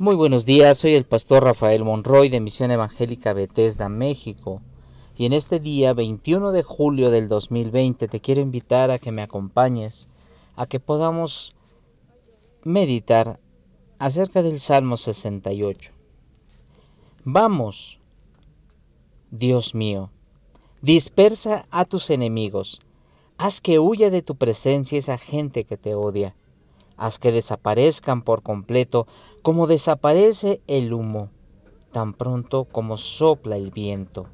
Muy buenos días, soy el pastor Rafael Monroy de Misión Evangélica Bethesda, México. Y en este día 21 de julio del 2020 te quiero invitar a que me acompañes, a que podamos meditar acerca del Salmo 68. Vamos, Dios mío, dispersa a tus enemigos, haz que huya de tu presencia esa gente que te odia haz que desaparezcan por completo como desaparece el humo, tan pronto como sopla el viento.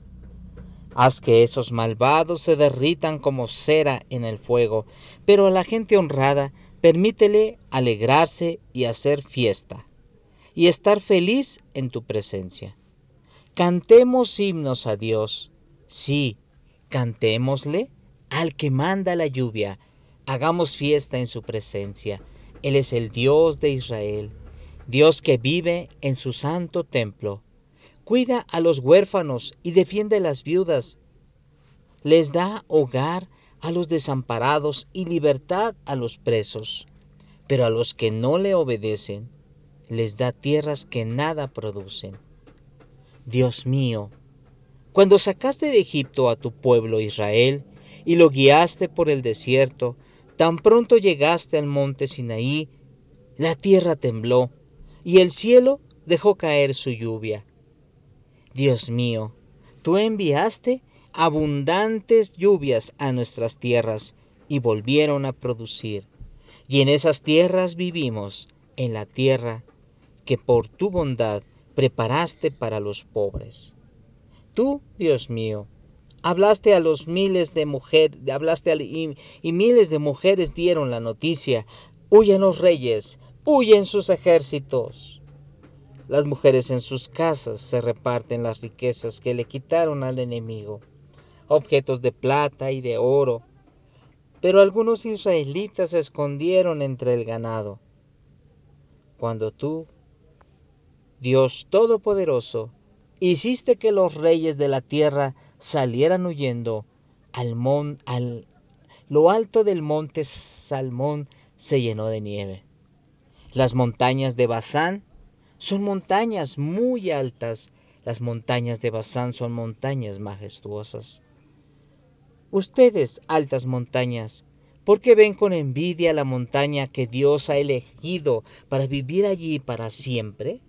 Haz que esos malvados se derritan como cera en el fuego, pero a la gente honrada permítele alegrarse y hacer fiesta, y estar feliz en tu presencia. Cantemos himnos a Dios, sí, cantémosle al que manda la lluvia, hagamos fiesta en su presencia él es el Dios de Israel, Dios que vive en su santo templo. Cuida a los huérfanos y defiende a las viudas. Les da hogar a los desamparados y libertad a los presos. Pero a los que no le obedecen, les da tierras que nada producen. Dios mío, cuando sacaste de Egipto a tu pueblo Israel y lo guiaste por el desierto, Tan pronto llegaste al monte Sinaí, la tierra tembló y el cielo dejó caer su lluvia. Dios mío, tú enviaste abundantes lluvias a nuestras tierras y volvieron a producir. Y en esas tierras vivimos, en la tierra que por tu bondad preparaste para los pobres. Tú, Dios mío, Hablaste a los miles de mujeres, hablaste y, miles de mujeres dieron la noticia. Huyen los reyes, huyen sus ejércitos. Las mujeres en sus casas se reparten las riquezas que le quitaron al enemigo, objetos de plata y de oro. Pero algunos israelitas se escondieron entre el ganado. Cuando tú, Dios Todopoderoso, hiciste que los reyes de la tierra salieran huyendo al, mon, al lo alto del monte Salmón se llenó de nieve. Las montañas de Bazán son montañas muy altas. Las montañas de Bazán son montañas majestuosas. Ustedes, altas montañas, ¿por qué ven con envidia la montaña que Dios ha elegido para vivir allí para siempre?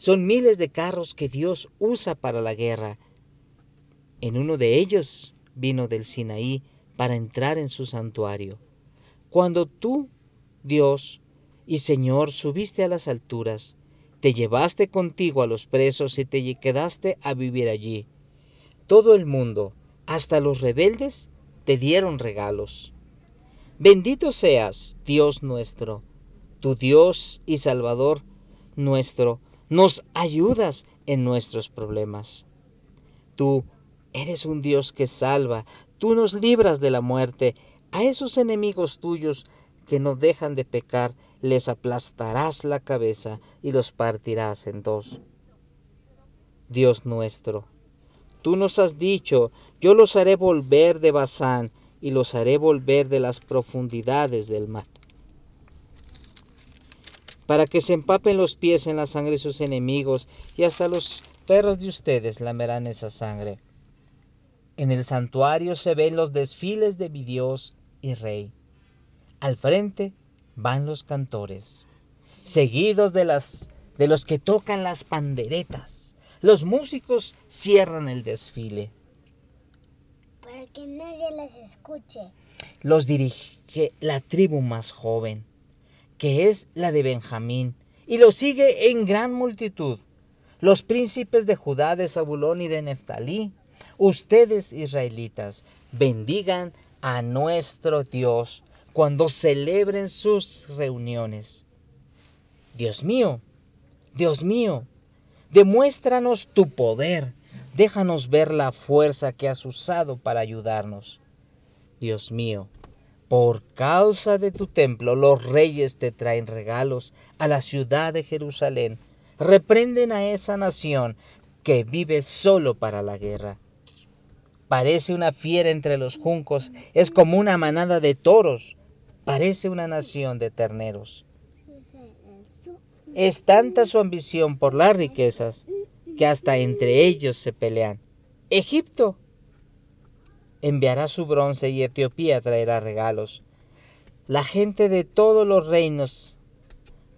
Son miles de carros que Dios usa para la guerra en uno de ellos vino del Sinaí para entrar en su santuario. Cuando tú, Dios y Señor, subiste a las alturas, te llevaste contigo a los presos y te quedaste a vivir allí. Todo el mundo, hasta los rebeldes, te dieron regalos. Bendito seas, Dios nuestro, tu Dios y Salvador nuestro, nos ayudas en nuestros problemas. Tú Eres un Dios que salva, tú nos libras de la muerte. A esos enemigos tuyos que no dejan de pecar, les aplastarás la cabeza y los partirás en dos. Dios nuestro, tú nos has dicho, yo los haré volver de Bazán y los haré volver de las profundidades del mar, para que se empapen los pies en la sangre de sus enemigos y hasta los perros de ustedes lamerán esa sangre. En el santuario se ven los desfiles de mi Dios y Rey. Al frente van los cantores, seguidos de, las, de los que tocan las panderetas. Los músicos cierran el desfile. Para que nadie las escuche. Los dirige la tribu más joven, que es la de Benjamín, y lo sigue en gran multitud. Los príncipes de Judá, de Zabulón y de Neftalí, Ustedes, israelitas, bendigan a nuestro Dios cuando celebren sus reuniones. Dios mío, Dios mío, demuéstranos tu poder. Déjanos ver la fuerza que has usado para ayudarnos. Dios mío, por causa de tu templo los reyes te traen regalos a la ciudad de Jerusalén. Reprenden a esa nación que vive solo para la guerra. Parece una fiera entre los juncos, es como una manada de toros, parece una nación de terneros. Es tanta su ambición por las riquezas que hasta entre ellos se pelean. Egipto enviará su bronce y Etiopía traerá regalos. La gente de todos los reinos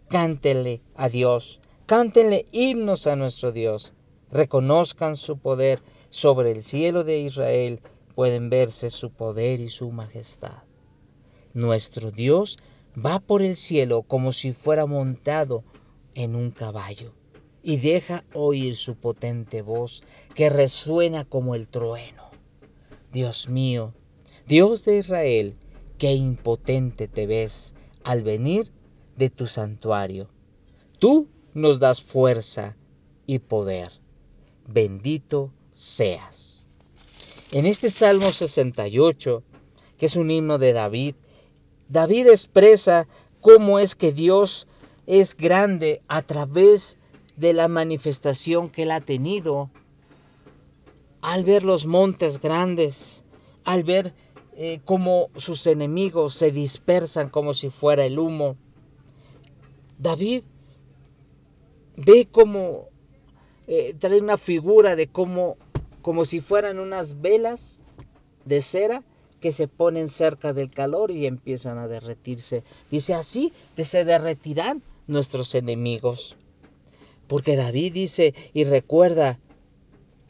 cántele a Dios, cántenle himnos a nuestro Dios, reconozcan su poder sobre el cielo de Israel, pueden verse su poder y su majestad. Nuestro Dios va por el cielo como si fuera montado en un caballo y deja oír su potente voz que resuena como el trueno. Dios mío, Dios de Israel, qué impotente te ves al venir de tu santuario. Tú nos das fuerza y poder. Bendito seas. En este Salmo 68, que es un himno de David, David expresa cómo es que Dios es grande a través de la manifestación que él ha tenido al ver los montes grandes, al ver eh, cómo sus enemigos se dispersan como si fuera el humo. David ve cómo eh, trae una figura de cómo, como si fueran unas velas de cera que se ponen cerca del calor y empiezan a derretirse. Dice así, se derretirán nuestros enemigos. Porque David dice y recuerda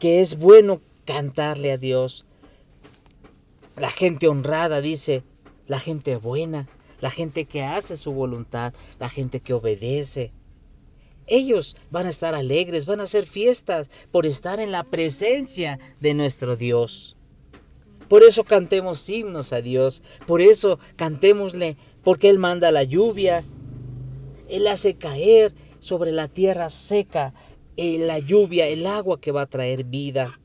que es bueno cantarle a Dios. La gente honrada dice, la gente buena, la gente que hace su voluntad, la gente que obedece. Ellos van a estar alegres, van a hacer fiestas por estar en la presencia de nuestro Dios. Por eso cantemos himnos a Dios, por eso cantémosle, porque Él manda la lluvia, Él hace caer sobre la tierra seca eh, la lluvia, el agua que va a traer vida.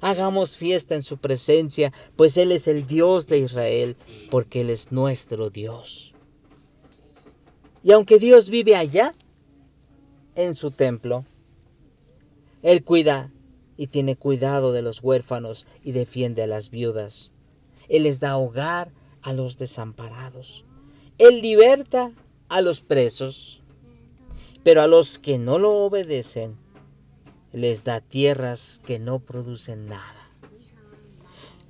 Hagamos fiesta en su presencia, pues Él es el Dios de Israel, porque Él es nuestro Dios. Y aunque Dios vive allá, en su templo, Él cuida y tiene cuidado de los huérfanos y defiende a las viudas. Él les da hogar a los desamparados. Él liberta a los presos, pero a los que no lo obedecen, les da tierras que no producen nada.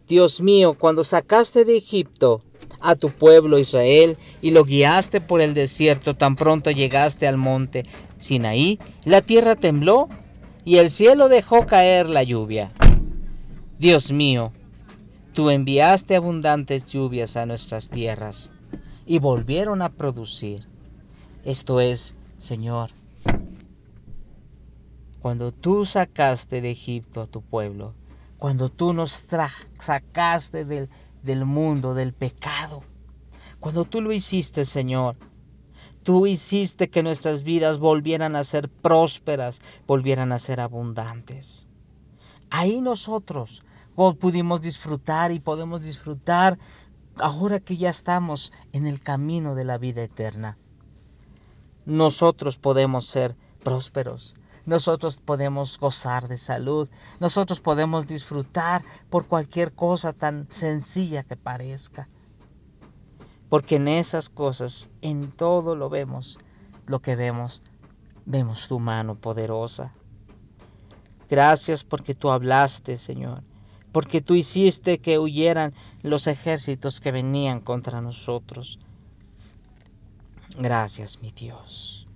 Dios mío, cuando sacaste de Egipto a tu pueblo Israel y lo guiaste por el desierto, tan pronto llegaste al monte Sinaí, la tierra tembló y el cielo dejó caer la lluvia. Dios mío, tú enviaste abundantes lluvias a nuestras tierras y volvieron a producir. Esto es, Señor, cuando tú sacaste de Egipto a tu pueblo, cuando tú nos sacaste del, del mundo, del pecado, cuando tú lo hiciste, Señor, Tú hiciste que nuestras vidas volvieran a ser prósperas, volvieran a ser abundantes. Ahí nosotros pudimos disfrutar y podemos disfrutar ahora que ya estamos en el camino de la vida eterna. Nosotros podemos ser prósperos, nosotros podemos gozar de salud, nosotros podemos disfrutar por cualquier cosa tan sencilla que parezca. Porque en esas cosas, en todo lo vemos, lo que vemos, vemos tu mano poderosa. Gracias porque tú hablaste, Señor, porque tú hiciste que huyeran los ejércitos que venían contra nosotros. Gracias, mi Dios,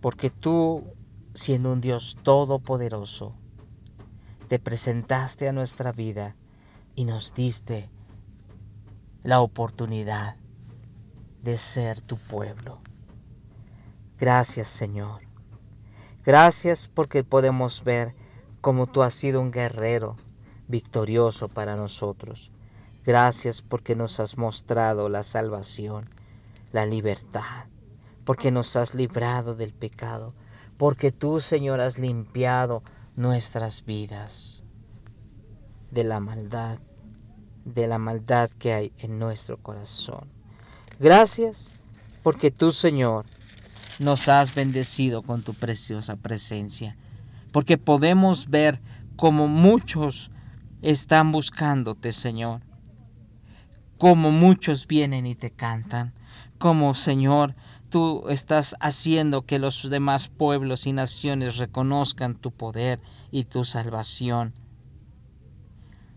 porque tú, siendo un Dios todopoderoso, te presentaste a nuestra vida y nos diste la oportunidad de ser tu pueblo. Gracias Señor. Gracias porque podemos ver cómo tú has sido un guerrero victorioso para nosotros. Gracias porque nos has mostrado la salvación, la libertad, porque nos has librado del pecado, porque tú, Señor, has limpiado nuestras vidas de la maldad, de la maldad que hay en nuestro corazón. Gracias porque tú, Señor, nos has bendecido con tu preciosa presencia, porque podemos ver como muchos están buscándote, Señor, como muchos vienen y te cantan, como, Señor, tú estás haciendo que los demás pueblos y naciones reconozcan tu poder y tu salvación.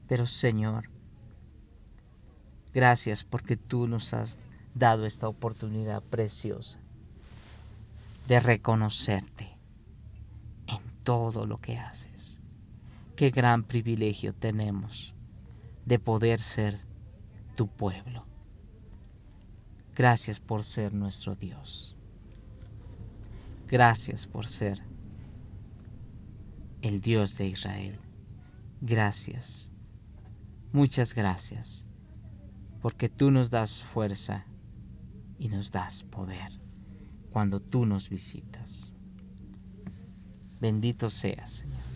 Pero Señor, gracias porque tú nos has dado esta oportunidad preciosa de reconocerte en todo lo que haces. Qué gran privilegio tenemos de poder ser tu pueblo. Gracias por ser nuestro Dios. Gracias por ser el Dios de Israel. Gracias. Muchas gracias. Porque tú nos das fuerza y nos das poder cuando tú nos visitas. Bendito seas, Señor.